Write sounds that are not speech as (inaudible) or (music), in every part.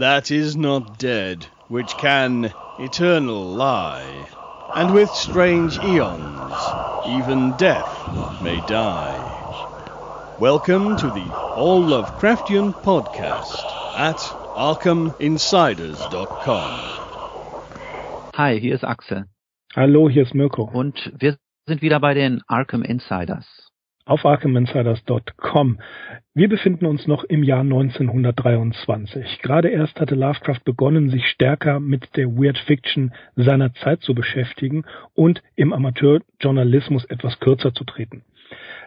that is not dead, which can eternal lie. And with strange eons, even death may die. Welcome to the All Lovecraftian Podcast at ArkhamInsiders.com. Hi, hier ist Axel. Hallo, hier ist Mirko. Und wir sind wieder bei den Arkham Insiders. Auf ArkhamInsiders.com. Wir befinden uns noch im Jahr 1923. Gerade erst hatte Lovecraft begonnen, sich stärker mit der Weird Fiction seiner Zeit zu beschäftigen und im Amateurjournalismus etwas kürzer zu treten.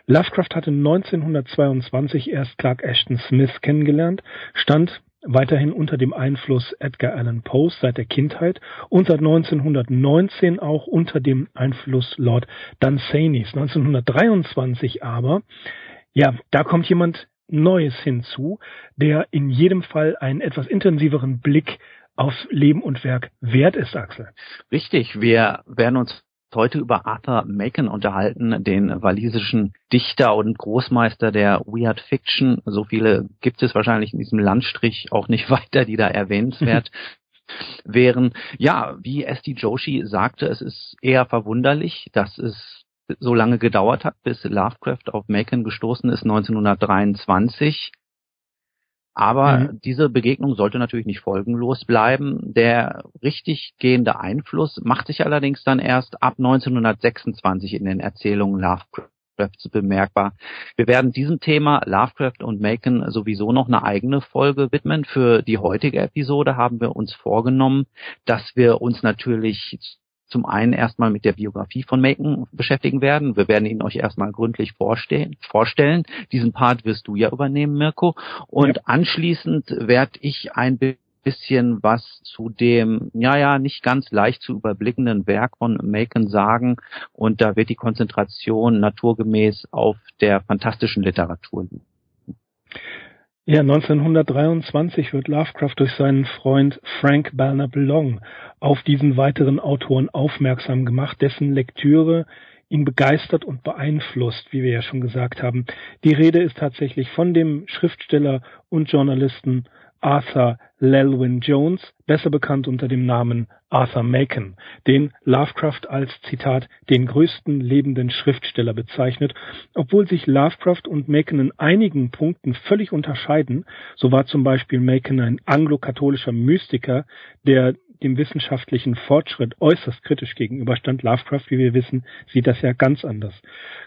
Lovecraft hatte 1922 erst Clark Ashton Smith kennengelernt, stand weiterhin unter dem Einfluss Edgar Allan Poes seit der Kindheit und seit 1919 auch unter dem Einfluss Lord Dunsany's. 1923 aber, ja, da kommt jemand Neues hinzu, der in jedem Fall einen etwas intensiveren Blick aufs Leben und Werk wert ist, Axel. Richtig, wir werden uns heute über Arthur Macon unterhalten, den walisischen Dichter und Großmeister der Weird Fiction. So viele gibt es wahrscheinlich in diesem Landstrich auch nicht (laughs) weiter, die da erwähnenswert (laughs) wären. Ja, wie S.D. Joshi sagte, es ist eher verwunderlich, dass es so lange gedauert hat, bis Lovecraft auf Macon gestoßen ist, 1923. Aber mhm. diese Begegnung sollte natürlich nicht folgenlos bleiben. Der richtig gehende Einfluss macht sich allerdings dann erst ab 1926 in den Erzählungen Lovecrafts bemerkbar. Wir werden diesem Thema Lovecraft und Macon sowieso noch eine eigene Folge widmen. Für die heutige Episode haben wir uns vorgenommen, dass wir uns natürlich zum einen erstmal mit der Biografie von Macon beschäftigen werden. Wir werden ihn euch erstmal gründlich vorstellen. vorstellen. Diesen Part wirst du ja übernehmen, Mirko. Und ja. anschließend werde ich ein bisschen was zu dem, ja, ja, nicht ganz leicht zu überblickenden Werk von Macon sagen. Und da wird die Konzentration naturgemäß auf der fantastischen Literatur liegen. Ja, 1923 wird Lovecraft durch seinen Freund Frank Belknap Long auf diesen weiteren Autoren aufmerksam gemacht, dessen Lektüre ihn begeistert und beeinflusst, wie wir ja schon gesagt haben. Die Rede ist tatsächlich von dem Schriftsteller und Journalisten Arthur Llewellyn Jones, besser bekannt unter dem Namen Arthur Macon, den Lovecraft als Zitat den größten lebenden Schriftsteller bezeichnet. Obwohl sich Lovecraft und Macon in einigen Punkten völlig unterscheiden, so war zum Beispiel Macon ein anglo-katholischer Mystiker, der dem wissenschaftlichen Fortschritt äußerst kritisch gegenüberstand. Lovecraft, wie wir wissen, sieht das ja ganz anders.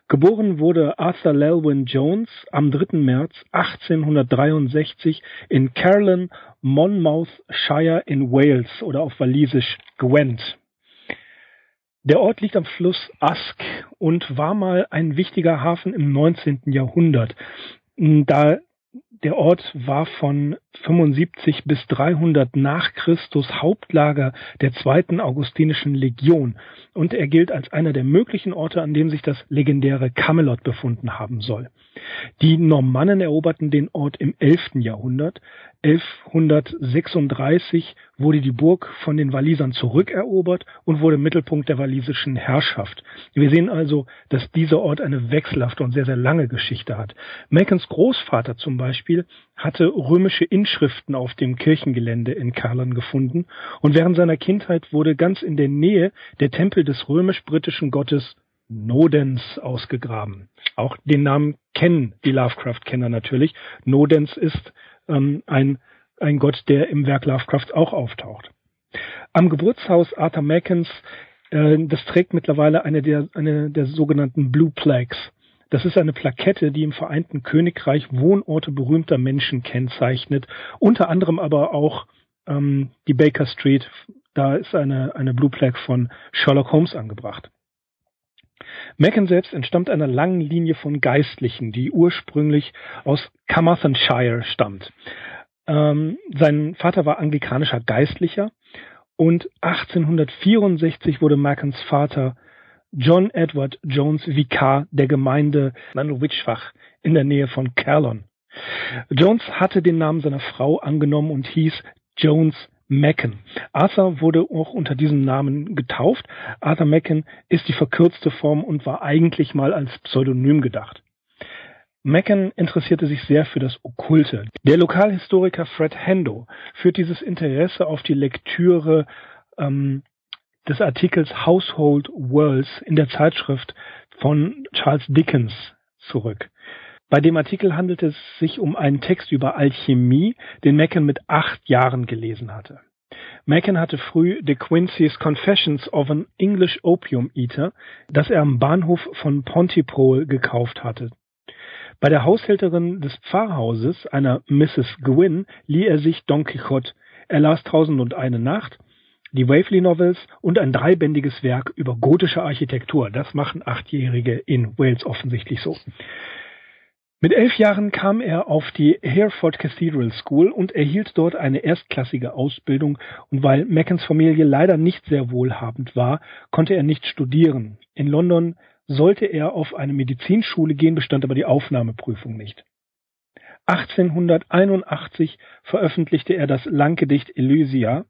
Geboren wurde Arthur Llewellyn Jones am 3. März 1863 in Carolan, Monmouthshire in Wales oder auf Walisisch Gwent. Der Ort liegt am Fluss Usk und war mal ein wichtiger Hafen im 19. Jahrhundert. Da der Ort war von 75 bis 300 nach Christus Hauptlager der zweiten augustinischen Legion und er gilt als einer der möglichen Orte, an dem sich das legendäre Camelot befunden haben soll. Die Normannen eroberten den Ort im 11. Jahrhundert. 1136 wurde die Burg von den Walisern zurückerobert und wurde Mittelpunkt der walisischen Herrschaft. Wir sehen also, dass dieser Ort eine wechselhafte und sehr, sehr lange Geschichte hat. Macons Großvater zum Beispiel hatte römische Inschriften auf dem Kirchengelände in Karlan gefunden und während seiner Kindheit wurde ganz in der Nähe der Tempel des römisch-britischen Gottes Nodens ausgegraben. Auch den Namen kennen die Lovecraft-Kenner natürlich. Nodens ist ähm, ein, ein Gott, der im Werk Lovecraft auch auftaucht. Am Geburtshaus Arthur Macons, äh, das trägt mittlerweile eine der, eine der sogenannten Blue Plagues. Das ist eine Plakette, die im Vereinten Königreich Wohnorte berühmter Menschen kennzeichnet, unter anderem aber auch ähm, die Baker Street. Da ist eine, eine Blue Plague von Sherlock Holmes angebracht. Macon selbst entstammt einer langen Linie von Geistlichen, die ursprünglich aus Carmarthenshire stammt. Ähm, sein Vater war anglikanischer Geistlicher und 1864 wurde Macons Vater John Edward Jones Vikar der Gemeinde Nanowitschfach in der Nähe von Kerlon. Jones hatte den Namen seiner Frau angenommen und hieß Jones Macken. Arthur wurde auch unter diesem Namen getauft. Arthur Macken ist die verkürzte Form und war eigentlich mal als Pseudonym gedacht. Mecken interessierte sich sehr für das Okkulte. Der Lokalhistoriker Fred Hendo führt dieses Interesse auf die Lektüre ähm, des Artikels Household Worlds in der Zeitschrift von Charles Dickens zurück. Bei dem Artikel handelt es sich um einen Text über Alchemie, den Mecken mit acht Jahren gelesen hatte. Mecken hatte früh De Quincey's Confessions of an English Opium Eater, das er am Bahnhof von Pontypool gekauft hatte. Bei der Haushälterin des Pfarrhauses, einer Mrs. Gwynn, lieh er sich Don Quixote. Er las Tausend und eine Nacht, die Waverley Novels und ein dreibändiges Werk über gotische Architektur. Das machen Achtjährige in Wales offensichtlich so. Mit elf Jahren kam er auf die Hereford Cathedral School und erhielt dort eine erstklassige Ausbildung und weil Meckens Familie leider nicht sehr wohlhabend war, konnte er nicht studieren. In London sollte er auf eine Medizinschule gehen, bestand aber die Aufnahmeprüfung nicht. 1881 veröffentlichte er das Langgedicht Elysia.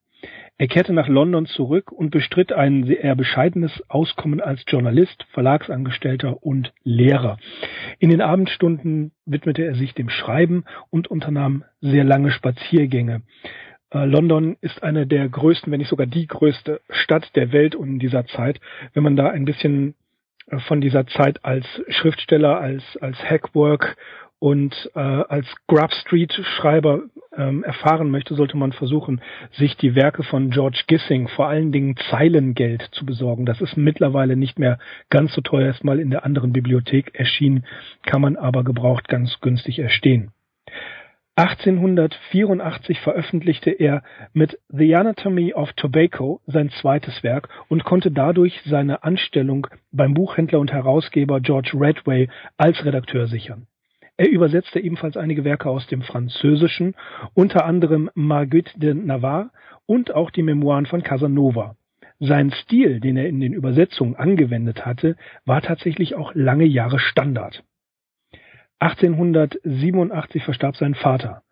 Er kehrte nach London zurück und bestritt ein sehr bescheidenes Auskommen als Journalist, Verlagsangestellter und Lehrer. In den Abendstunden widmete er sich dem Schreiben und unternahm sehr lange Spaziergänge. Äh, London ist eine der größten, wenn nicht sogar die größte Stadt der Welt in dieser Zeit. Wenn man da ein bisschen äh, von dieser Zeit als Schriftsteller, als, als Hackwork und äh, als Grub Street Schreiber ähm, erfahren möchte, sollte man versuchen, sich die Werke von George Gissing, vor allen Dingen Zeilengeld, zu besorgen. Das ist mittlerweile nicht mehr ganz so teuer, ist mal in der anderen Bibliothek erschienen, kann man aber gebraucht ganz günstig erstehen. 1884 veröffentlichte er mit The Anatomy of Tobacco sein zweites Werk und konnte dadurch seine Anstellung beim Buchhändler und Herausgeber George Redway als Redakteur sichern. Er übersetzte ebenfalls einige Werke aus dem Französischen, unter anderem Marguerite de Navarre und auch die Memoiren von Casanova. Sein Stil, den er in den Übersetzungen angewendet hatte, war tatsächlich auch lange Jahre Standard. 1887 verstarb sein Vater.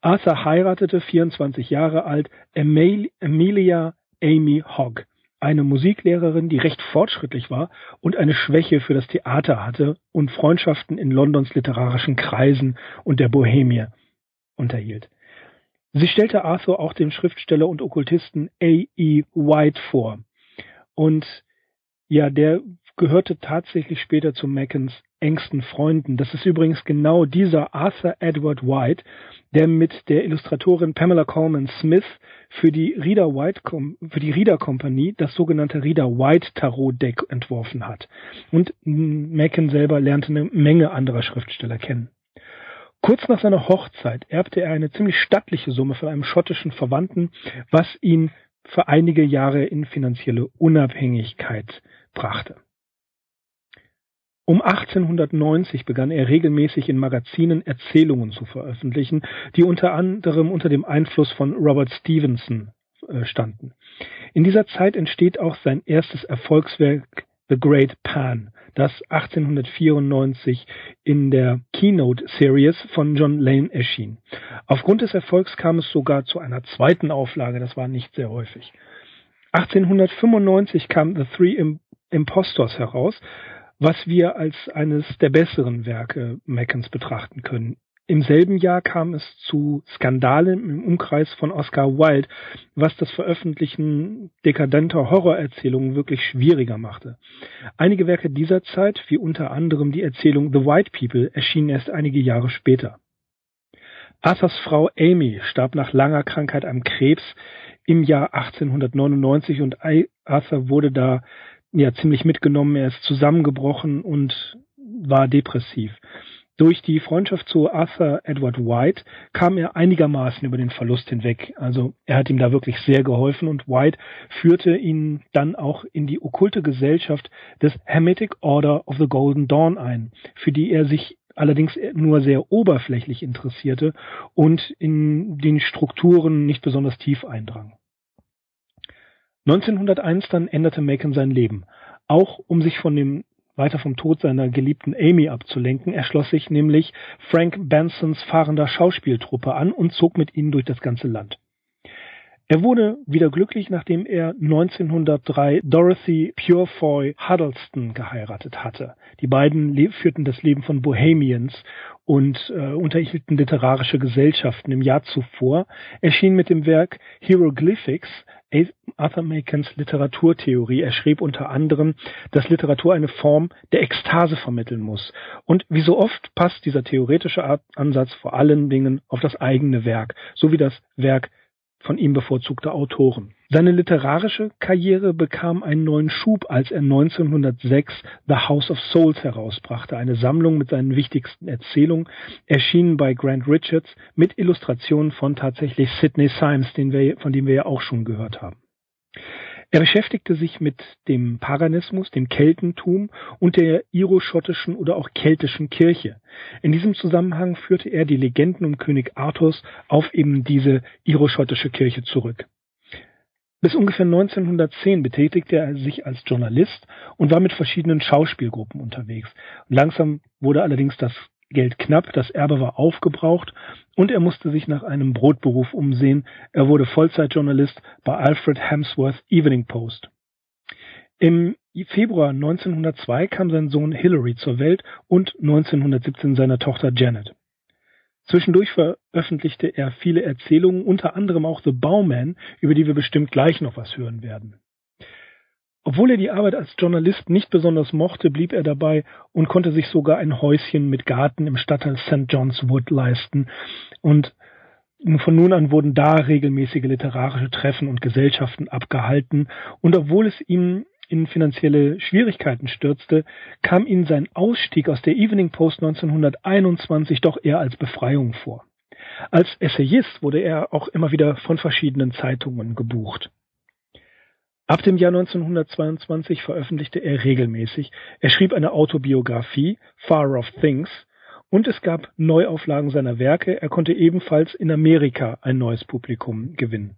Arthur heiratete, 24 Jahre alt, Emilia Amy Hogg, eine Musiklehrerin, die recht fortschrittlich war und eine Schwäche für das Theater hatte und Freundschaften in Londons literarischen Kreisen und der Bohemie unterhielt. Sie stellte Arthur auch dem Schriftsteller und Okkultisten A. E. White vor. Und ja, der gehörte tatsächlich später zu Mackens engsten Freunden. Das ist übrigens genau dieser Arthur Edward White, der mit der Illustratorin Pamela Coleman Smith für die Reader White für die Reader Company das sogenannte Reader White Tarot Deck entworfen hat. Und Macken selber lernte eine Menge anderer Schriftsteller kennen. Kurz nach seiner Hochzeit erbte er eine ziemlich stattliche Summe von einem schottischen Verwandten, was ihn für einige Jahre in finanzielle Unabhängigkeit brachte. Um 1890 begann er regelmäßig in Magazinen Erzählungen zu veröffentlichen, die unter anderem unter dem Einfluss von Robert Stevenson äh, standen. In dieser Zeit entsteht auch sein erstes Erfolgswerk The Great Pan, das 1894 in der Keynote Series von John Lane erschien. Aufgrund des Erfolgs kam es sogar zu einer zweiten Auflage, das war nicht sehr häufig. 1895 kam The Three Impostors heraus, was wir als eines der besseren Werke Meckens betrachten können. Im selben Jahr kam es zu Skandalen im Umkreis von Oscar Wilde, was das Veröffentlichen dekadenter Horrorerzählungen wirklich schwieriger machte. Einige Werke dieser Zeit, wie unter anderem die Erzählung The White People, erschienen erst einige Jahre später. Arthurs Frau Amy starb nach langer Krankheit am Krebs im Jahr 1899 und Arthur wurde da ja ziemlich mitgenommen. Er ist zusammengebrochen und war depressiv. Durch die Freundschaft zu Arthur Edward White kam er einigermaßen über den Verlust hinweg. Also er hat ihm da wirklich sehr geholfen und White führte ihn dann auch in die okkulte Gesellschaft des Hermetic Order of the Golden Dawn ein, für die er sich allerdings nur sehr oberflächlich interessierte und in den Strukturen nicht besonders tief eindrang. 1901 dann änderte Macon sein Leben. Auch um sich von dem weiter vom Tod seiner geliebten Amy abzulenken, erschloss sich nämlich Frank Bensons fahrender Schauspieltruppe an und zog mit ihnen durch das ganze Land. Er wurde wieder glücklich, nachdem er 1903 Dorothy Purefoy Huddleston geheiratet hatte. Die beiden führten das Leben von Bohemians und äh, unterhielten literarische Gesellschaften. Im Jahr zuvor erschien mit dem Werk Hieroglyphics Arthur Macons Literaturtheorie. Er schrieb unter anderem, dass Literatur eine Form der Ekstase vermitteln muss. Und wie so oft passt dieser theoretische Ansatz vor allen Dingen auf das eigene Werk, so wie das Werk von ihm bevorzugter Autoren. Seine literarische Karriere bekam einen neuen Schub, als er 1906 The House of Souls herausbrachte, eine Sammlung mit seinen wichtigsten Erzählungen, erschienen bei Grant Richards mit Illustrationen von tatsächlich Sidney Symes, den wir, von dem wir ja auch schon gehört haben. Er beschäftigte sich mit dem Paganismus, dem Keltentum und der iroschottischen oder auch keltischen Kirche. In diesem Zusammenhang führte er die Legenden um König Arthurs auf eben diese iroschottische Kirche zurück. Bis ungefähr 1910 betätigte er sich als Journalist und war mit verschiedenen Schauspielgruppen unterwegs. Langsam wurde allerdings das Geld knapp, das Erbe war aufgebraucht und er musste sich nach einem Brotberuf umsehen. Er wurde Vollzeitjournalist bei Alfred Hemsworth Evening Post. Im Februar 1902 kam sein Sohn Hilary zur Welt und 1917 seine Tochter Janet. Zwischendurch veröffentlichte er viele Erzählungen, unter anderem auch The Bowman, über die wir bestimmt gleich noch was hören werden. Obwohl er die Arbeit als Journalist nicht besonders mochte, blieb er dabei und konnte sich sogar ein Häuschen mit Garten im Stadtteil St. John's Wood leisten. Und von nun an wurden da regelmäßige literarische Treffen und Gesellschaften abgehalten. Und obwohl es ihm in finanzielle Schwierigkeiten stürzte, kam ihm sein Ausstieg aus der Evening Post 1921 doch eher als Befreiung vor. Als Essayist wurde er auch immer wieder von verschiedenen Zeitungen gebucht. Ab dem Jahr 1922 veröffentlichte er regelmäßig. Er schrieb eine Autobiografie, Far Off Things, und es gab Neuauflagen seiner Werke. Er konnte ebenfalls in Amerika ein neues Publikum gewinnen.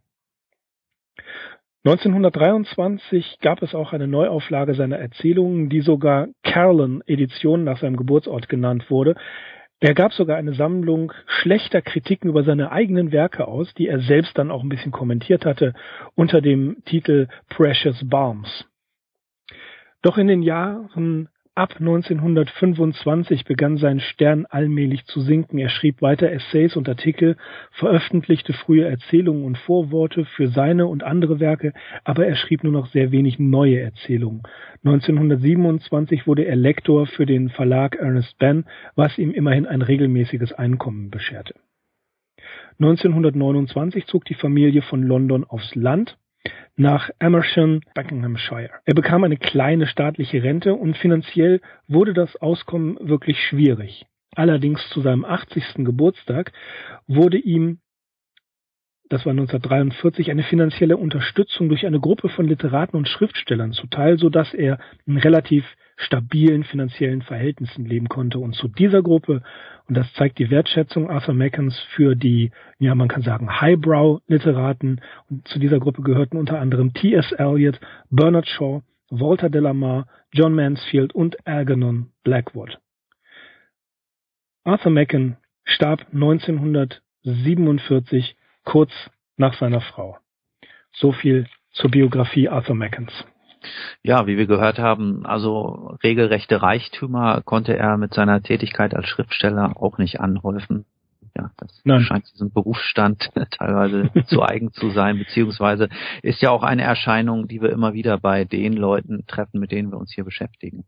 1923 gab es auch eine Neuauflage seiner Erzählungen, die sogar Carlin Edition nach seinem Geburtsort genannt wurde. Er gab sogar eine Sammlung schlechter Kritiken über seine eigenen Werke aus, die er selbst dann auch ein bisschen kommentiert hatte, unter dem Titel Precious Balms. Doch in den Jahren Ab 1925 begann sein Stern allmählich zu sinken. Er schrieb weiter Essays und Artikel, veröffentlichte frühe Erzählungen und Vorworte für seine und andere Werke, aber er schrieb nur noch sehr wenig neue Erzählungen. 1927 wurde er Lektor für den Verlag Ernest Benn, was ihm immerhin ein regelmäßiges Einkommen bescherte. 1929 zog die Familie von London aufs Land nach Amersham, Buckinghamshire. Er bekam eine kleine staatliche Rente und finanziell wurde das Auskommen wirklich schwierig. Allerdings zu seinem 80. Geburtstag wurde ihm das war 1943, eine finanzielle Unterstützung durch eine Gruppe von Literaten und Schriftstellern zuteil, so dass er in relativ stabilen finanziellen Verhältnissen leben konnte. Und zu dieser Gruppe, und das zeigt die Wertschätzung Arthur Mackens für die, ja, man kann sagen, Highbrow-Literaten, und zu dieser Gruppe gehörten unter anderem T.S. Eliot, Bernard Shaw, Walter Delamar, John Mansfield und Algernon Blackwood. Arthur Macken starb 1947 kurz nach seiner Frau. So viel zur Biografie Arthur Mackens. Ja, wie wir gehört haben, also regelrechte Reichtümer konnte er mit seiner Tätigkeit als Schriftsteller auch nicht anhäufen. Ja, das Nein. scheint diesem Berufsstand (laughs) teilweise zu eigen zu sein, beziehungsweise ist ja auch eine Erscheinung, die wir immer wieder bei den Leuten treffen, mit denen wir uns hier beschäftigen.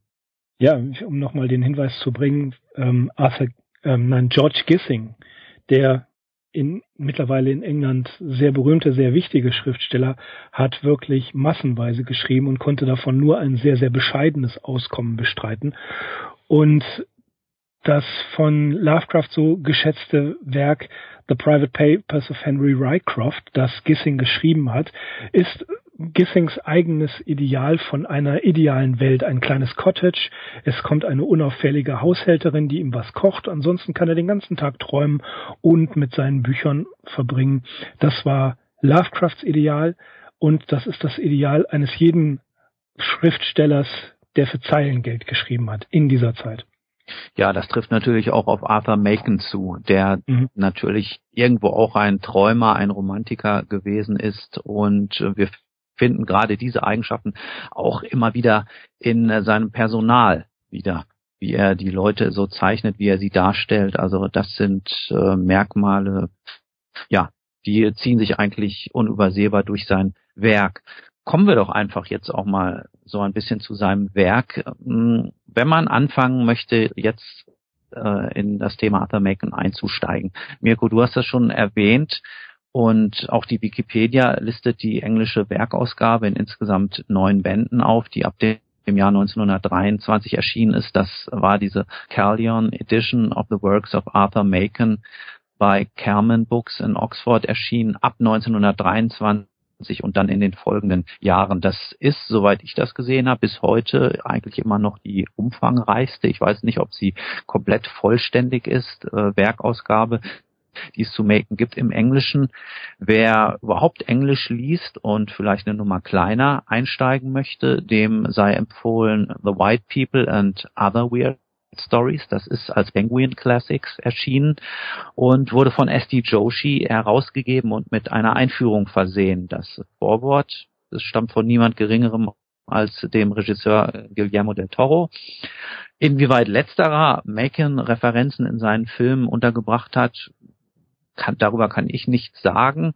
Ja, um nochmal den Hinweis zu bringen, ähm, Arthur, ähm, nein, George Gissing, der in, mittlerweile in England sehr berühmte, sehr wichtige Schriftsteller, hat wirklich massenweise geschrieben und konnte davon nur ein sehr, sehr bescheidenes Auskommen bestreiten. Und das von Lovecraft so geschätzte Werk The Private Papers of Henry Rycroft, das Gissing geschrieben hat, ist Gissings eigenes Ideal von einer idealen Welt. Ein kleines Cottage, es kommt eine unauffällige Haushälterin, die ihm was kocht, ansonsten kann er den ganzen Tag träumen und mit seinen Büchern verbringen. Das war Lovecrafts Ideal und das ist das Ideal eines jeden Schriftstellers, der für Zeilengeld geschrieben hat in dieser Zeit. Ja, das trifft natürlich auch auf Arthur Macon zu, der mhm. natürlich irgendwo auch ein Träumer, ein Romantiker gewesen ist und wir finden gerade diese Eigenschaften auch immer wieder in seinem Personal wieder, wie er die Leute so zeichnet, wie er sie darstellt. Also das sind äh, Merkmale, ja, die ziehen sich eigentlich unübersehbar durch sein Werk. Kommen wir doch einfach jetzt auch mal so ein bisschen zu seinem Werk. Hm, wenn man anfangen möchte, jetzt äh, in das Thema Arthur Macon einzusteigen. Mirko, du hast das schon erwähnt. Und auch die Wikipedia listet die englische Werkausgabe in insgesamt neun Bänden auf, die ab dem Jahr 1923 erschienen ist. Das war diese Callion Edition of the Works of Arthur Macon bei Kerman Books in Oxford erschienen ab 1923 und dann in den folgenden Jahren. Das ist, soweit ich das gesehen habe, bis heute eigentlich immer noch die umfangreichste. Ich weiß nicht, ob sie komplett vollständig ist, äh, Werkausgabe die es zu machen gibt im Englischen. Wer überhaupt Englisch liest und vielleicht eine Nummer kleiner einsteigen möchte, dem sei empfohlen The White People and Other Weird Stories. Das ist als Penguin Classics erschienen und wurde von S.D. Joshi herausgegeben und mit einer Einführung versehen. Das Vorwort, das stammt von niemand geringerem als dem Regisseur Guillermo del Toro. Inwieweit letzterer Macon Referenzen in seinen Filmen untergebracht hat, kann, darüber kann ich nichts sagen.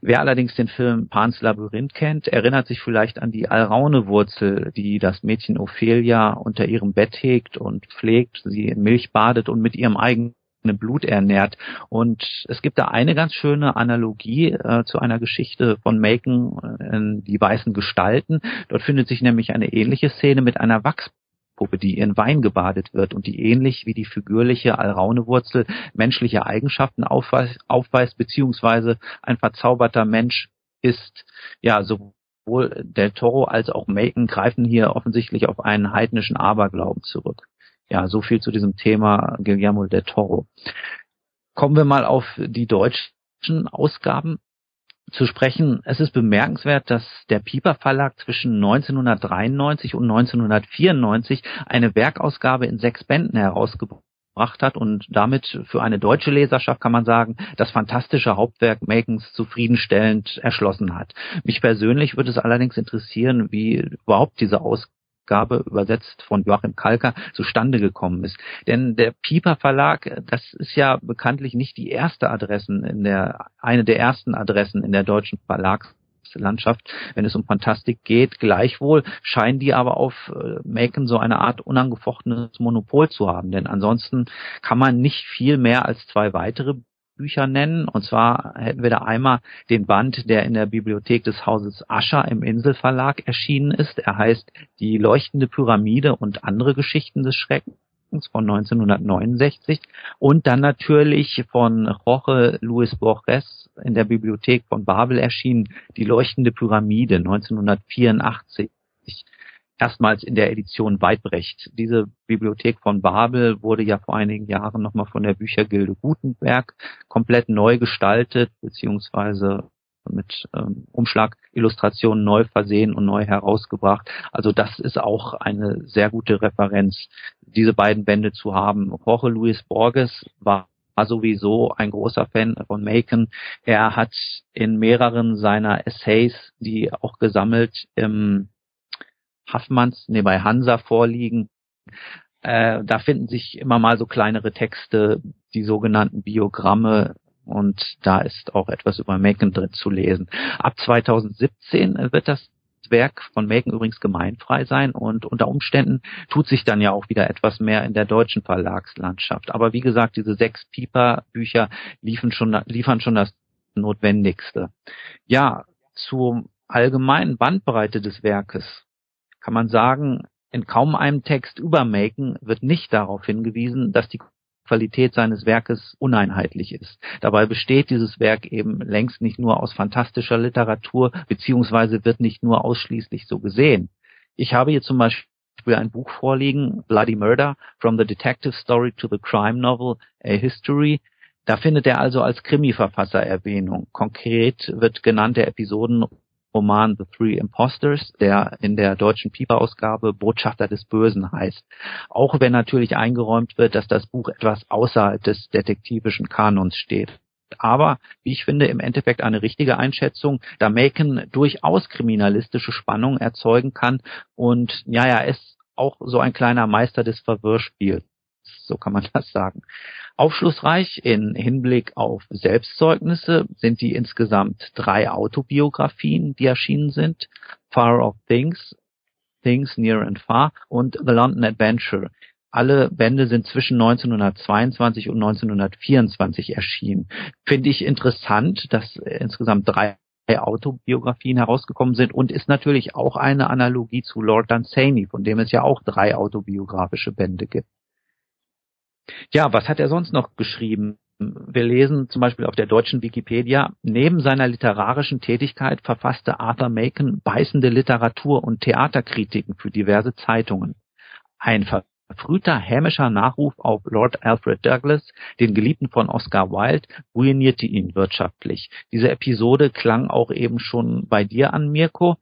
Wer allerdings den Film Pans Labyrinth kennt, erinnert sich vielleicht an die Alraune-Wurzel, die das Mädchen Ophelia unter ihrem Bett hegt und pflegt, sie in Milch badet und mit ihrem eigenen Blut ernährt. Und es gibt da eine ganz schöne Analogie äh, zu einer Geschichte von Macon, äh, die weißen Gestalten. Dort findet sich nämlich eine ähnliche Szene mit einer Wachs Puppe, die in Wein gebadet wird und die ähnlich wie die figürliche Alraunewurzel menschliche Eigenschaften aufweist, aufweist beziehungsweise ein verzauberter Mensch ist. Ja, sowohl Del Toro als auch Macon greifen hier offensichtlich auf einen heidnischen Aberglauben zurück. Ja, so viel zu diesem Thema Guillermo del Toro. Kommen wir mal auf die deutschen Ausgaben zu sprechen. Es ist bemerkenswert, dass der Pieper Verlag zwischen 1993 und 1994 eine Werkausgabe in sechs Bänden herausgebracht hat und damit für eine deutsche Leserschaft kann man sagen, das fantastische Hauptwerk Makens zufriedenstellend erschlossen hat. Mich persönlich würde es allerdings interessieren, wie überhaupt diese Ausgabe Ausgabe, übersetzt von Joachim Kalker, zustande gekommen ist. Denn der Pieper Verlag, das ist ja bekanntlich nicht die erste Adressen in der, eine der ersten Adressen in der deutschen Verlagslandschaft, wenn es um Fantastik geht. Gleichwohl scheinen die aber auf äh, Macon so eine Art unangefochtenes Monopol zu haben. Denn ansonsten kann man nicht viel mehr als zwei weitere Bücher nennen. Und zwar hätten wir da einmal den Band, der in der Bibliothek des Hauses Ascher im Inselverlag erschienen ist. Er heißt Die leuchtende Pyramide und andere Geschichten des Schreckens von 1969 und dann natürlich von Jorge Luis Borges in der Bibliothek von Babel erschienen Die leuchtende Pyramide 1984 erstmals in der Edition Weidbrecht. Diese Bibliothek von Babel wurde ja vor einigen Jahren nochmal von der Büchergilde Gutenberg komplett neu gestaltet, beziehungsweise mit ähm, Umschlagillustrationen neu versehen und neu herausgebracht. Also das ist auch eine sehr gute Referenz, diese beiden Bände zu haben. Jorge Luis Borges war war sowieso ein großer Fan von Macon. Er hat in mehreren seiner Essays, die auch gesammelt im Haffmanns, nee, bei Hansa vorliegen. Äh, da finden sich immer mal so kleinere Texte, die sogenannten Biogramme und da ist auch etwas über Macon drin zu lesen. Ab 2017 wird das Werk von Macon übrigens gemeinfrei sein und unter Umständen tut sich dann ja auch wieder etwas mehr in der deutschen Verlagslandschaft. Aber wie gesagt, diese sechs Pieper-Bücher liefern schon, liefern schon das Notwendigste. Ja, zur allgemeinen Bandbreite des Werkes kann man sagen, in kaum einem Text über Macon wird nicht darauf hingewiesen, dass die Qualität seines Werkes uneinheitlich ist. Dabei besteht dieses Werk eben längst nicht nur aus fantastischer Literatur, beziehungsweise wird nicht nur ausschließlich so gesehen. Ich habe hier zum Beispiel ein Buch vorliegen, Bloody Murder, From the Detective Story to the Crime Novel, A History. Da findet er also als Krimi-Verfasser Erwähnung. Konkret wird genannt der Episoden Roman The Three Imposters, der in der deutschen Piper-Ausgabe Botschafter des Bösen heißt. Auch wenn natürlich eingeräumt wird, dass das Buch etwas außerhalb des detektivischen Kanons steht. Aber, wie ich finde, im Endeffekt eine richtige Einschätzung, da Macon durchaus kriminalistische Spannung erzeugen kann und ja, ja, ist auch so ein kleiner Meister des Verwirrspiels. So kann man (laughs) das sagen. Aufschlussreich in Hinblick auf Selbstzeugnisse sind die insgesamt drei Autobiografien, die erschienen sind. Far of Things, Things Near and Far und The London Adventure. Alle Bände sind zwischen 1922 und 1924 erschienen. Finde ich interessant, dass insgesamt drei Autobiografien herausgekommen sind und ist natürlich auch eine Analogie zu Lord Dunsany, von dem es ja auch drei autobiografische Bände gibt. Ja, was hat er sonst noch geschrieben? Wir lesen zum Beispiel auf der deutschen Wikipedia, neben seiner literarischen Tätigkeit verfasste Arthur Macon beißende Literatur- und Theaterkritiken für diverse Zeitungen. Ein verfrühter hämischer Nachruf auf Lord Alfred Douglas, den Geliebten von Oscar Wilde, ruinierte ihn wirtschaftlich. Diese Episode klang auch eben schon bei dir an, Mirko.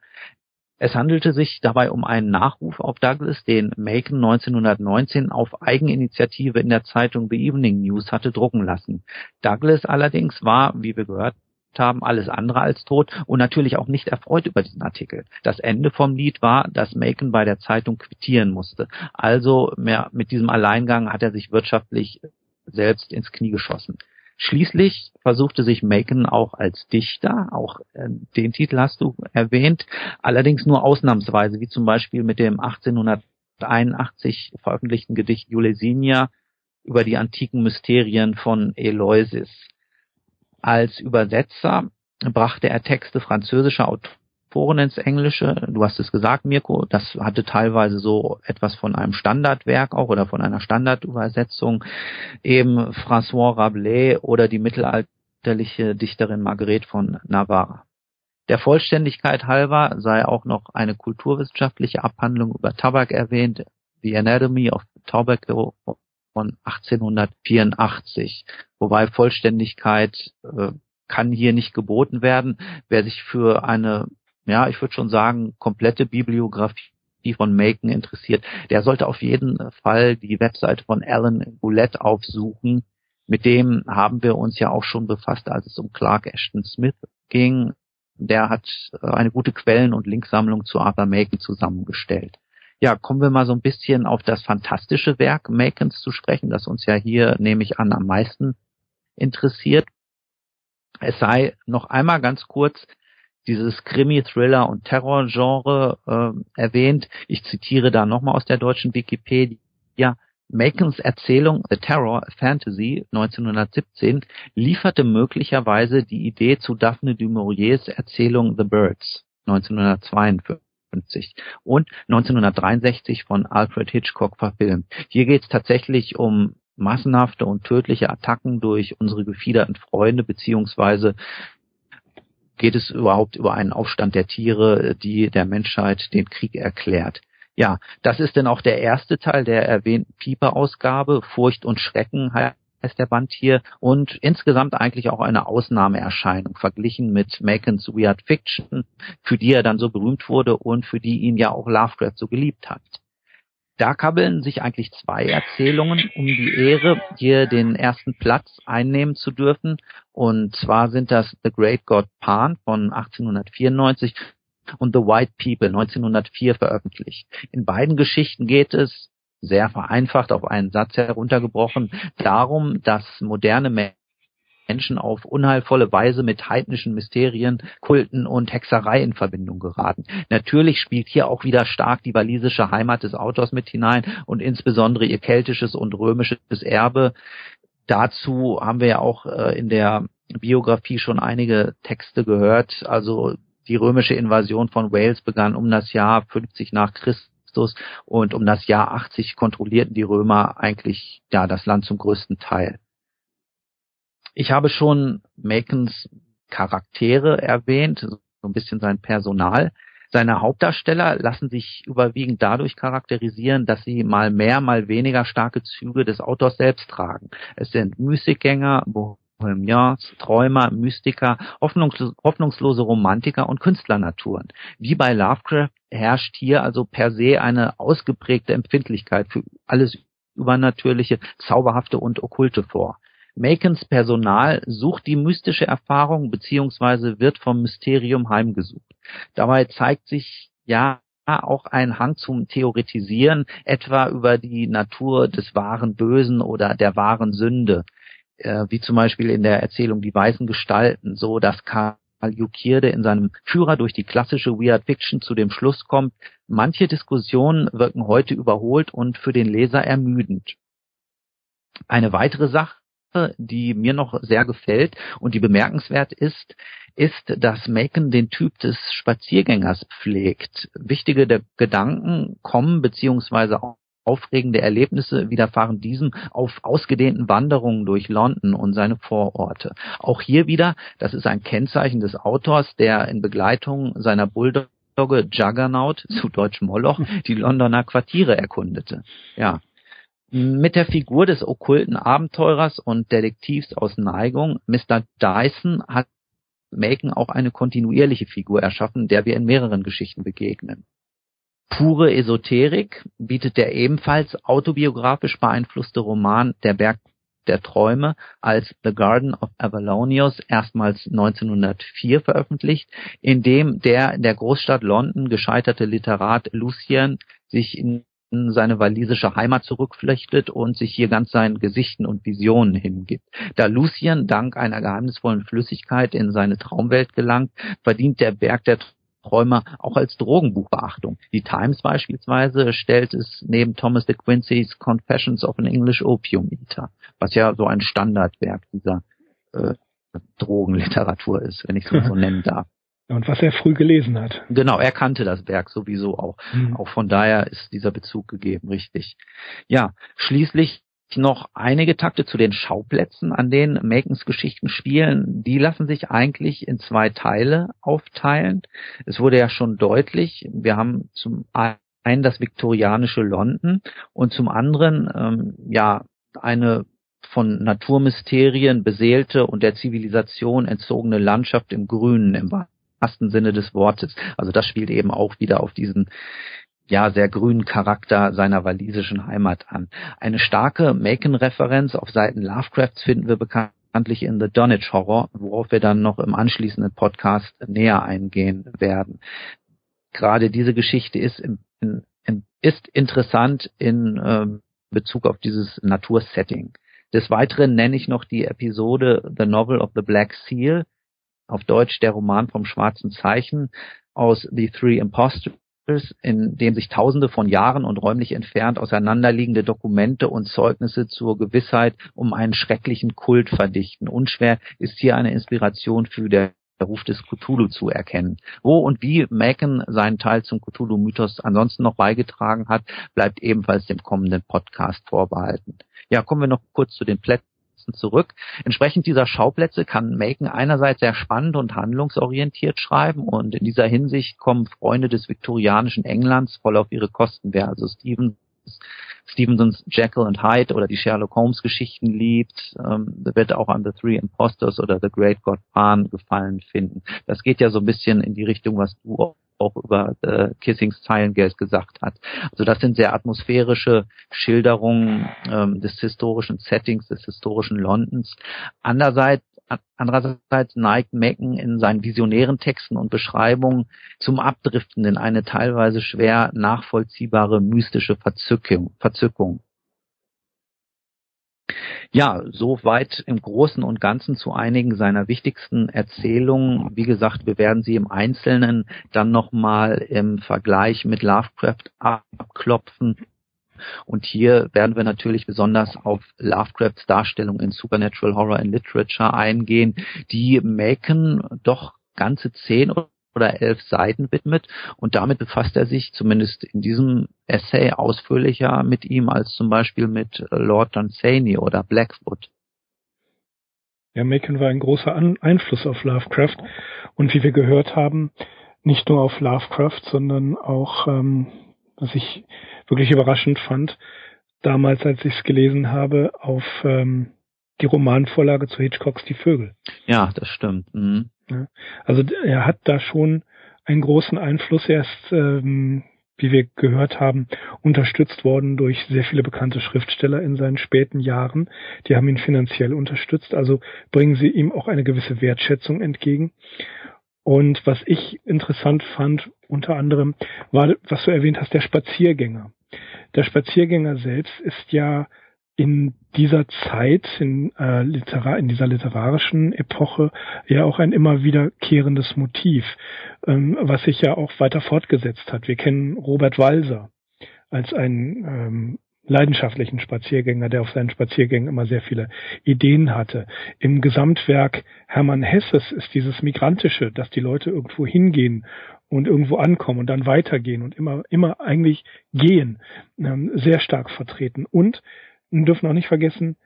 Es handelte sich dabei um einen Nachruf auf Douglas, den Macon 1919 auf Eigeninitiative in der Zeitung The Evening News hatte drucken lassen. Douglas allerdings war, wie wir gehört haben, alles andere als tot und natürlich auch nicht erfreut über diesen Artikel. Das Ende vom Lied war, dass Macon bei der Zeitung quittieren musste. Also mehr, mit diesem Alleingang hat er sich wirtschaftlich selbst ins Knie geschossen. Schließlich versuchte sich Macon auch als Dichter, auch äh, den Titel hast du erwähnt, allerdings nur ausnahmsweise, wie zum Beispiel mit dem 1881 veröffentlichten Gedicht Julesinia über die antiken Mysterien von Eleusis. Als Übersetzer brachte er Texte französischer Autoren Autoren ins Englische. Du hast es gesagt, Mirko, das hatte teilweise so etwas von einem Standardwerk auch oder von einer Standardübersetzung. Eben François Rabelais oder die mittelalterliche Dichterin Marguerite von Navarre. Der Vollständigkeit halber sei auch noch eine kulturwissenschaftliche Abhandlung über Tabak erwähnt, The Anatomy of Tobacco von 1884. Wobei Vollständigkeit äh, kann hier nicht geboten werden. Wer sich für eine ja, ich würde schon sagen, komplette Bibliografie von Macon interessiert, der sollte auf jeden Fall die Webseite von Alan Goulet aufsuchen. Mit dem haben wir uns ja auch schon befasst, als es um Clark Ashton Smith ging. Der hat äh, eine gute Quellen- und Linksammlung zu Arthur Macon zusammengestellt. Ja, kommen wir mal so ein bisschen auf das fantastische Werk Macons zu sprechen, das uns ja hier, nehme ich an, am meisten interessiert. Es sei noch einmal ganz kurz dieses Krimi, Thriller und Terror-Genre äh, erwähnt. Ich zitiere da nochmal aus der deutschen Wikipedia. Macons Erzählung The Terror Fantasy 1917 lieferte möglicherweise die Idee zu Daphne du Mauriers Erzählung The Birds 1952 und 1963 von Alfred Hitchcock verfilmt. Hier geht es tatsächlich um massenhafte und tödliche Attacken durch unsere gefiederten Freunde beziehungsweise geht es überhaupt über einen Aufstand der Tiere, die der Menschheit den Krieg erklärt. Ja, das ist denn auch der erste Teil der erwähnten Pieper-Ausgabe. Furcht und Schrecken heißt der Band hier und insgesamt eigentlich auch eine Ausnahmeerscheinung verglichen mit Macons Weird Fiction, für die er dann so berühmt wurde und für die ihn ja auch Lovecraft so geliebt hat. Da kabbeln sich eigentlich zwei Erzählungen um die Ehre, hier den ersten Platz einnehmen zu dürfen. Und zwar sind das The Great God Pan von 1894 und The White People 1904 veröffentlicht. In beiden Geschichten geht es sehr vereinfacht auf einen Satz heruntergebrochen darum, dass moderne Menschen auf unheilvolle Weise mit heidnischen Mysterien, Kulten und Hexerei in Verbindung geraten. Natürlich spielt hier auch wieder stark die walisische Heimat des Autors mit hinein und insbesondere ihr keltisches und römisches Erbe. Dazu haben wir ja auch äh, in der Biografie schon einige Texte gehört. Also die römische Invasion von Wales begann um das Jahr 50 nach Christus und um das Jahr 80 kontrollierten die Römer eigentlich ja das Land zum größten Teil. Ich habe schon Macons Charaktere erwähnt, so ein bisschen sein Personal. Seine Hauptdarsteller lassen sich überwiegend dadurch charakterisieren, dass sie mal mehr, mal weniger starke Züge des Autors selbst tragen. Es sind Musikgänger, Bohemians, Träumer, Mystiker, hoffnungslose Romantiker und Künstlernaturen. Wie bei Lovecraft herrscht hier also per se eine ausgeprägte Empfindlichkeit für alles Übernatürliche, Zauberhafte und Okkulte vor. Macons Personal sucht die mystische Erfahrung beziehungsweise wird vom Mysterium heimgesucht. Dabei zeigt sich ja auch ein Hang zum Theoretisieren, etwa über die Natur des wahren Bösen oder der wahren Sünde, äh, wie zum Beispiel in der Erzählung Die weißen Gestalten, so dass Karl Jukierde in seinem Führer durch die klassische Weird Fiction zu dem Schluss kommt, manche Diskussionen wirken heute überholt und für den Leser ermüdend. Eine weitere Sache, die mir noch sehr gefällt und die bemerkenswert ist, ist, dass Macon den Typ des Spaziergängers pflegt. Wichtige Gedanken kommen beziehungsweise aufregende Erlebnisse widerfahren diesem auf ausgedehnten Wanderungen durch London und seine Vororte. Auch hier wieder, das ist ein Kennzeichen des Autors, der in Begleitung seiner Bulldogge Juggernaut, zu Deutsch Moloch, die Londoner Quartiere erkundete. Ja. Mit der Figur des okkulten Abenteurers und Detektivs aus Neigung, Mr. Dyson, hat Macon auch eine kontinuierliche Figur erschaffen, der wir in mehreren Geschichten begegnen. Pure Esoterik bietet der ebenfalls autobiografisch beeinflusste Roman Der Berg der Träume als The Garden of Avalonios erstmals 1904 veröffentlicht, in dem der in der Großstadt London gescheiterte Literat Lucien sich in seine walisische Heimat zurückflechtet und sich hier ganz seinen Gesichten und Visionen hingibt. Da Lucien dank einer geheimnisvollen Flüssigkeit in seine Traumwelt gelangt, verdient der Berg der Träumer auch als Drogenbuch Beachtung. Die Times beispielsweise stellt es neben Thomas de Quincey's Confessions of an English Opium Eater, was ja so ein Standardwerk dieser äh, Drogenliteratur ist, wenn ich es so (laughs) nennen darf. Und was er früh gelesen hat. Genau, er kannte das Werk sowieso auch. Mhm. Auch von daher ist dieser Bezug gegeben, richtig. Ja, schließlich noch einige Takte zu den Schauplätzen, an denen Macons Geschichten spielen. Die lassen sich eigentlich in zwei Teile aufteilen. Es wurde ja schon deutlich, wir haben zum einen das viktorianische London und zum anderen ähm, ja eine von Naturmysterien beseelte und der Zivilisation entzogene Landschaft im Grünen, im wahrsten Sinne des Wortes. Also das spielt eben auch wieder auf diesen ja sehr grünen Charakter seiner walisischen Heimat an. Eine starke Macon-Referenz auf Seiten Lovecrafts finden wir bekanntlich in The Dunwich Horror, worauf wir dann noch im anschließenden Podcast näher eingehen werden. Gerade diese Geschichte ist, in, in, ist interessant in ähm, Bezug auf dieses Natursetting. Des Weiteren nenne ich noch die Episode The Novel of the Black Seal, auf Deutsch der Roman vom schwarzen Zeichen aus The Three Impostors, in dem sich tausende von Jahren und räumlich entfernt auseinanderliegende Dokumente und Zeugnisse zur Gewissheit um einen schrecklichen Kult verdichten. Unschwer ist hier eine Inspiration für der Ruf des Cthulhu zu erkennen. Wo und wie Macon seinen Teil zum Cthulhu-Mythos ansonsten noch beigetragen hat, bleibt ebenfalls dem kommenden Podcast vorbehalten. Ja, kommen wir noch kurz zu den Plätzen zurück. Entsprechend dieser Schauplätze kann Macon einerseits sehr spannend und handlungsorientiert schreiben und in dieser Hinsicht kommen Freunde des viktorianischen Englands voll auf ihre Kosten. Wer also Stevens Stevensons Jekyll and Hyde oder die Sherlock Holmes Geschichten liebt, ähm, wird auch an The Three Impostors oder The Great God Pan gefallen finden. Das geht ja so ein bisschen in die Richtung, was du auch über äh, Kissings Silent gesagt hat. Also das sind sehr atmosphärische Schilderungen ähm, des historischen Settings, des historischen Londons. Andererseits Andererseits neigt Mecken in seinen visionären Texten und Beschreibungen zum Abdriften in eine teilweise schwer nachvollziehbare mystische Verzückung. Verzückung. Ja, soweit im Großen und Ganzen zu einigen seiner wichtigsten Erzählungen. Wie gesagt, wir werden sie im Einzelnen dann nochmal im Vergleich mit Lovecraft abklopfen. Und hier werden wir natürlich besonders auf Lovecrafts Darstellung in Supernatural Horror in Literature eingehen, die Macon doch ganze zehn oder elf Seiten widmet und damit befasst er sich zumindest in diesem Essay ausführlicher mit ihm als zum Beispiel mit Lord Dunsany oder Blackfoot. Ja, Macon war ein großer An Einfluss auf Lovecraft und wie wir gehört haben, nicht nur auf Lovecraft, sondern auch, ähm, was ich wirklich überraschend fand, damals, als ich es gelesen habe, auf ähm, die Romanvorlage zu Hitchcocks Die Vögel. Ja, das stimmt. Mhm. Also er hat da schon einen großen Einfluss. Er ist, ähm, wie wir gehört haben, unterstützt worden durch sehr viele bekannte Schriftsteller in seinen späten Jahren. Die haben ihn finanziell unterstützt, also bringen sie ihm auch eine gewisse Wertschätzung entgegen. Und was ich interessant fand, unter anderem, war, was du erwähnt hast, der Spaziergänger. Der Spaziergänger selbst ist ja in dieser Zeit, in, äh, Literar in dieser literarischen Epoche, ja auch ein immer wiederkehrendes Motiv, ähm, was sich ja auch weiter fortgesetzt hat. Wir kennen Robert Walser als einen ähm, leidenschaftlichen Spaziergänger, der auf seinen Spaziergängen immer sehr viele Ideen hatte. Im Gesamtwerk Hermann Hesses ist dieses Migrantische, dass die Leute irgendwo hingehen und irgendwo ankommen und dann weitergehen und immer, immer eigentlich gehen, ähm, sehr stark vertreten. Und wir dürfen auch nicht vergessen,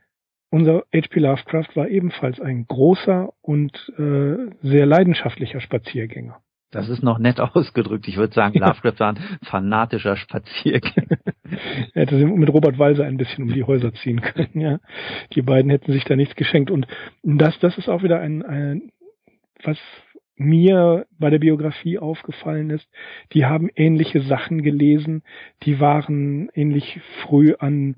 unser H.P. Lovecraft war ebenfalls ein großer und äh, sehr leidenschaftlicher Spaziergänger. Das ist noch nett (laughs) ausgedrückt. Ich würde sagen, Lovecraft war ein fanatischer Spaziergänger. (laughs) (laughs) er hätte mit Robert Walser ein bisschen um die Häuser ziehen können, ja. Die beiden hätten sich da nichts geschenkt. Und das, das ist auch wieder ein, ein was mir bei der Biografie aufgefallen ist, die haben ähnliche Sachen gelesen, die waren ähnlich früh an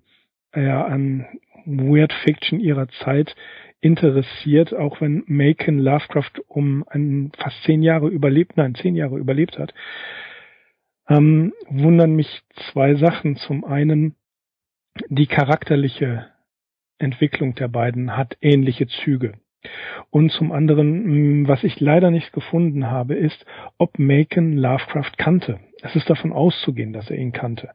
ja, an Weird Fiction ihrer Zeit interessiert, auch wenn Macon Lovecraft um ein, fast zehn Jahre überlebt, nein, zehn Jahre überlebt hat, ähm, wundern mich zwei Sachen. Zum einen, die charakterliche Entwicklung der beiden hat ähnliche Züge. Und zum anderen, was ich leider nicht gefunden habe, ist, ob Macon Lovecraft kannte. Es ist davon auszugehen, dass er ihn kannte.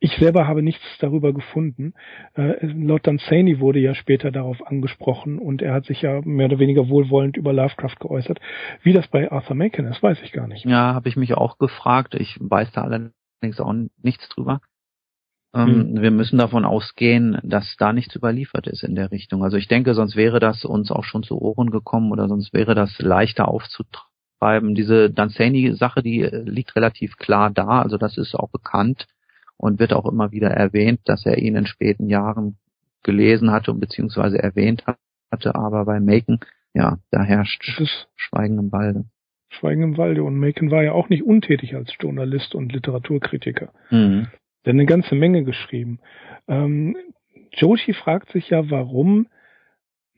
Ich selber habe nichts darüber gefunden. Äh, Lord Dunsany wurde ja später darauf angesprochen und er hat sich ja mehr oder weniger wohlwollend über Lovecraft geäußert. Wie das bei Arthur Macon ist, weiß ich gar nicht. Ja, habe ich mich auch gefragt. Ich weiß da allerdings auch nichts drüber. Ähm, hm. Wir müssen davon ausgehen, dass da nichts überliefert ist in der Richtung. Also ich denke, sonst wäre das uns auch schon zu Ohren gekommen oder sonst wäre das leichter aufzutreiben. Diese Dunsany-Sache, die liegt relativ klar da. Also das ist auch bekannt und wird auch immer wieder erwähnt, dass er ihn in späten Jahren gelesen hatte und beziehungsweise erwähnt hatte, aber bei Macon, ja, da herrscht Schweigen im Walde. Schweigen im Walde und Macon war ja auch nicht untätig als Journalist und Literaturkritiker. Mhm. Der hat eine ganze Menge geschrieben. Ähm, Joshi fragt sich ja, warum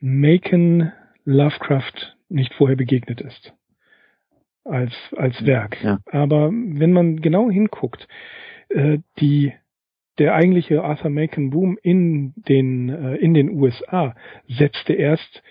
Macon Lovecraft nicht vorher begegnet ist als als Werk. Ja. Aber wenn man genau hinguckt, äh, die der eigentliche Arthur Macon Boom in den äh, in den USA setzte erst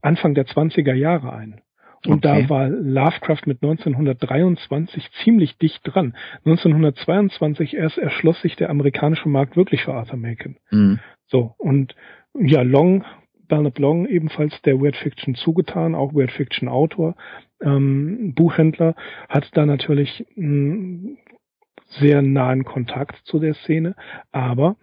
Anfang der 20er Jahre ein. Und okay. da war Lovecraft mit 1923 ziemlich dicht dran. 1922 erst erschloss sich der amerikanische Markt wirklich für Arthur Macon. Mhm. So, und ja, Long, Bernard Long, ebenfalls der Weird Fiction zugetan, auch Weird Fiction Autor, ähm, Buchhändler, hat da natürlich mh, hm, sehr nahen Kontakt zu der Szene, aber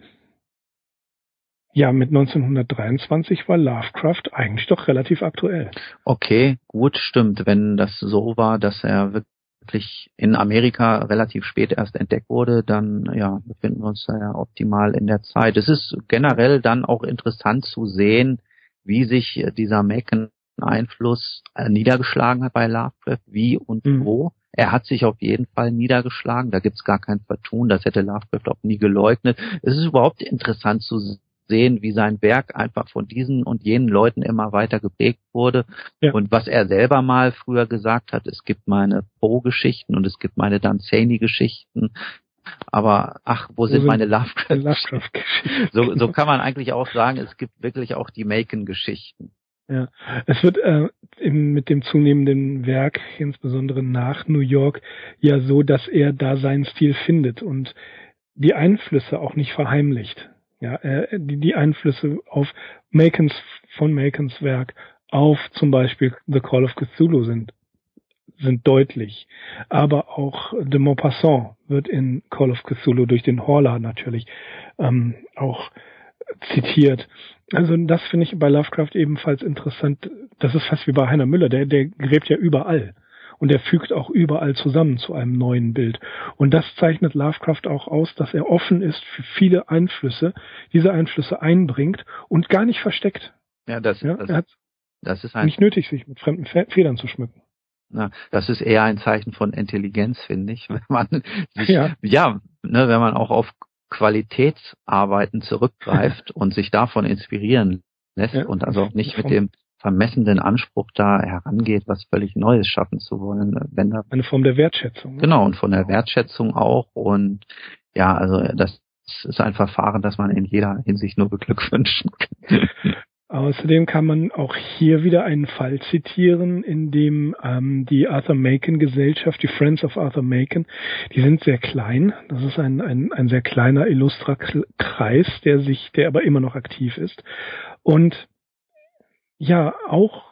ja, mit 1923 war Lovecraft eigentlich doch relativ aktuell. Okay, gut, stimmt. Wenn das so war, dass er wirklich in Amerika relativ spät erst entdeckt wurde, dann ja, befinden wir uns da ja optimal in der Zeit. Es ist generell dann auch interessant zu sehen, wie sich dieser Macon-Einfluss niedergeschlagen hat bei Lovecraft, wie und mhm. wo. Er hat sich auf jeden Fall niedergeschlagen, da gibt's gar kein Vertun, das hätte Lovecraft auch nie geleugnet. Es ist überhaupt interessant zu sehen, wie sein Werk einfach von diesen und jenen Leuten immer weiter geprägt wurde. Ja. Und was er selber mal früher gesagt hat, es gibt meine Poe-Geschichten und es gibt meine Danzani-Geschichten. Aber ach, wo, wo sind, sind meine Lovecraft-Geschichten? Lovecraft so, so kann man eigentlich auch sagen, es gibt wirklich auch die Macon-Geschichten. Ja, es wird äh, im, mit dem zunehmenden Werk, insbesondere nach New York, ja so, dass er da seinen Stil findet und die Einflüsse auch nicht verheimlicht. Ja, äh, die, die Einflüsse auf Macons von Macons Werk auf zum Beispiel The Call of Cthulhu sind sind deutlich. Aber auch de Maupassant wird in Call of Cthulhu durch den Horler natürlich ähm, auch zitiert. Also das finde ich bei Lovecraft ebenfalls interessant. Das ist fast wie bei Heiner Müller, der, der gräbt ja überall. Und er fügt auch überall zusammen zu einem neuen Bild. Und das zeichnet Lovecraft auch aus, dass er offen ist für viele Einflüsse, diese Einflüsse einbringt und gar nicht versteckt. Ja, das, Ja, das, er hat das ist ein, nicht nötig, sich mit fremden Fe Federn zu schmücken. na, das ist eher ein Zeichen von Intelligenz, finde ich, (laughs) wenn man sich, Ja. ja, ne, wenn man auch auf Qualitätsarbeiten zurückgreift (laughs) und sich davon inspirieren lässt Ja. und also nicht mit dem vermessenden Anspruch da herangeht, was völlig Neues schaffen zu wollen, wenn da Eine Form der Wertschätzung. ne? Genau, und von der Wertschätzung auch. Und ja, also das ist ein Verfahren, das man in jeder Hinsicht nur beglückwünschen kann. (laughs) Außerdem kann man auch hier wieder einen Fall zitieren, in dem ähm, die Arthur Macon Gesellschaft, die Friends of Arthur Macon, die sind sehr klein. Das ist ein, ein, ein sehr kleiner illustrer Kreis, der sich, der aber immer noch aktiv ist. Und ja, auch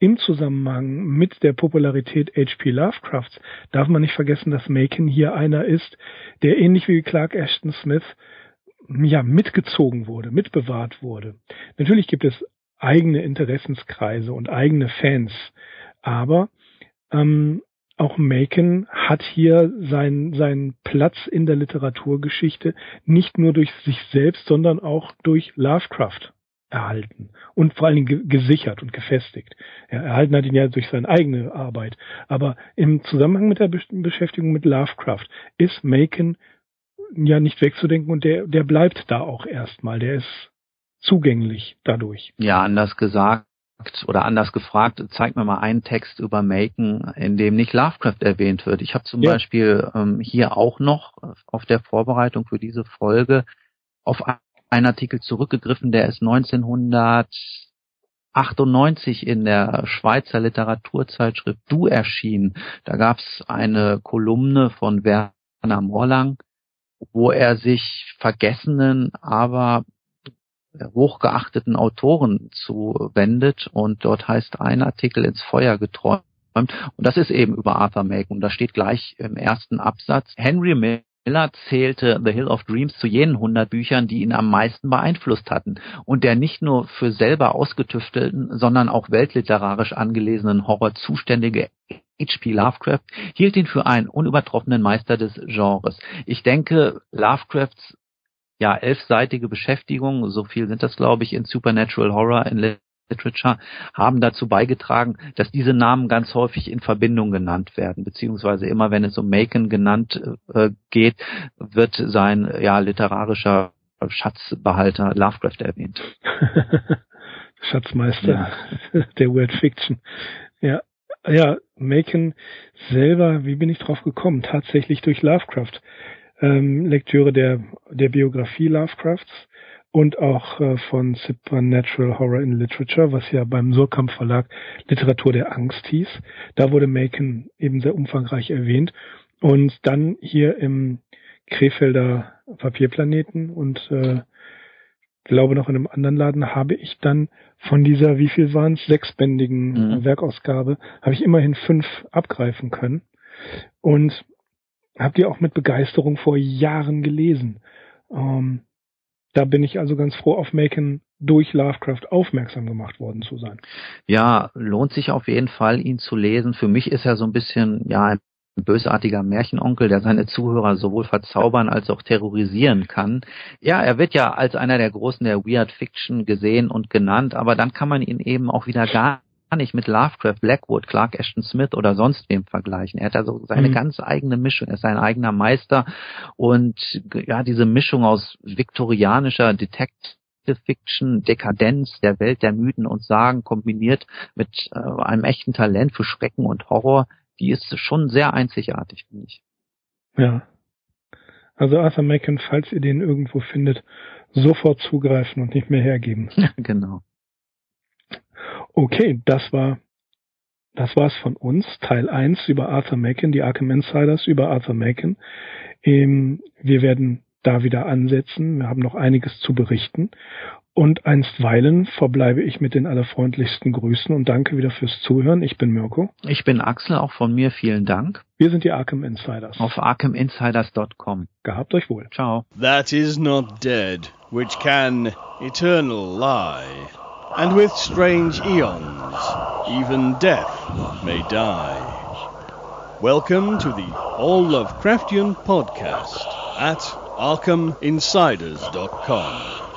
im Zusammenhang mit der Popularität H.P. Lovecrafts darf man nicht vergessen, dass Macon hier einer ist, der ähnlich wie Clark Ashton Smith ja, mitgezogen wurde, mitbewahrt wurde. Natürlich gibt es eigene Interessenskreise und eigene Fans, aber ähm, auch Macon hat hier seinen seinen Platz in der Literaturgeschichte nicht nur durch sich selbst, sondern auch durch Lovecraft erhalten und vor allen Dingen ge gesichert und gefestigt. Ja, erhalten hat ihn ja durch seine eigene Arbeit, aber im Zusammenhang mit der Be Beschäftigung mit Lovecraft ist Macon ja nicht wegzudenken und der, der bleibt da auch erstmal. Der ist zugänglich dadurch. Ja, anders gesagt oder anders gefragt, zeig mir mal einen Text über Macon, in dem nicht Lovecraft erwähnt wird. Ich habe zum Ja. Beispiel ähm, hier auch noch auf der Vorbereitung für diese Folge auf einen Artikel zurückgegriffen, der ist 1998 in der Schweizer Literaturzeitschrift Du erschienen. Da gab es eine Kolumne von Werner Morlang, wo er sich vergessenen, aber hochgeachteten Autoren zuwendet. Und dort heißt ein Artikel ins Feuer geträumt. Und das ist eben über Arthur Macon. Da steht gleich im ersten Absatz, Henry Miller zählte The Hill of Dreams zu jenen 100 Büchern, die ihn am meisten beeinflusst hatten und der nicht nur für selber ausgetüftelten, sondern auch weltliterarisch angelesenen Horror zuständige H.P. Lovecraft hielt ihn für einen unübertroffenen Meister des Genres. Ich denke, Lovecrafts ja, elfseitige Beschäftigung, so viel sind das, glaube ich, in Supernatural Horror in Literature, haben dazu beigetragen, dass diese Namen ganz häufig in Verbindung genannt werden, beziehungsweise immer wenn es um Macon genannt äh, geht, wird sein ja literarischer Schatzbehalter Lovecraft erwähnt. (laughs) Schatzmeister (laughs) der Weird Fiction. Ja, ja, Macon selber, wie bin ich drauf gekommen? Tatsächlich durch Lovecraft. Ähm, Lektüre der, der Biografie Lovecrafts und auch äh, von Supernatural Horror in Literature, was ja beim Surkamp Verlag Literatur der Angst hieß. Da wurde Macon eben sehr umfangreich erwähnt. Und dann hier im Krefelder Papierplaneten und äh, glaube noch in einem anderen Laden habe ich dann von dieser, wie viel waren es, sechsbändigen Mhm. Werkausgabe, habe ich immerhin fünf abgreifen können und habe die auch mit Begeisterung vor Jahren gelesen. Ähm, da bin ich also ganz froh, auf Macon durch Lovecraft aufmerksam gemacht worden zu sein. Ja, lohnt sich auf jeden Fall, ihn zu lesen. Für mich ist er so ein bisschen, ja, ein bösartiger Märchenonkel, der seine Zuhörer sowohl verzaubern als auch terrorisieren kann. Ja, er wird ja als einer der Großen der Weird Fiction gesehen und genannt, aber dann kann man ihn eben auch wieder gar nicht mit Lovecraft, Blackwood, Clark Ashton Smith oder sonst wem vergleichen. Er hat also seine Mhm. ganz eigene Mischung, er ist sein eigener Meister und ja, diese Mischung aus viktorianischer Detective Fiction, Dekadenz der Welt der Mythen und Sagen kombiniert mit äh, einem echten Talent für Schrecken und Horror, die ist schon sehr einzigartig, finde ich. Ja. Also Arthur Macon, falls ihr den irgendwo findet, sofort zugreifen und nicht mehr hergeben. (laughs) genau. Okay, das war das war's von uns. Teil 1 über Arthur Macon, die Arkham Insiders über Arthur Macon. Ähm, wir werden da wieder ansetzen. Wir haben noch einiges zu berichten. Und einstweilen verbleibe ich mit den allerfreundlichsten Grüßen und danke wieder fürs Zuhören. Ich bin Mirko. Ich bin Axel, auch von mir vielen Dank. Wir sind die Arkham Insiders. Auf arkhaminsiders.com. Gehabt euch wohl. Ciao. That is not dead, which can eternal lie. And with strange eons, even death may die. Welcome to the All Lovecraftian podcast at ArkhamInsiders.com.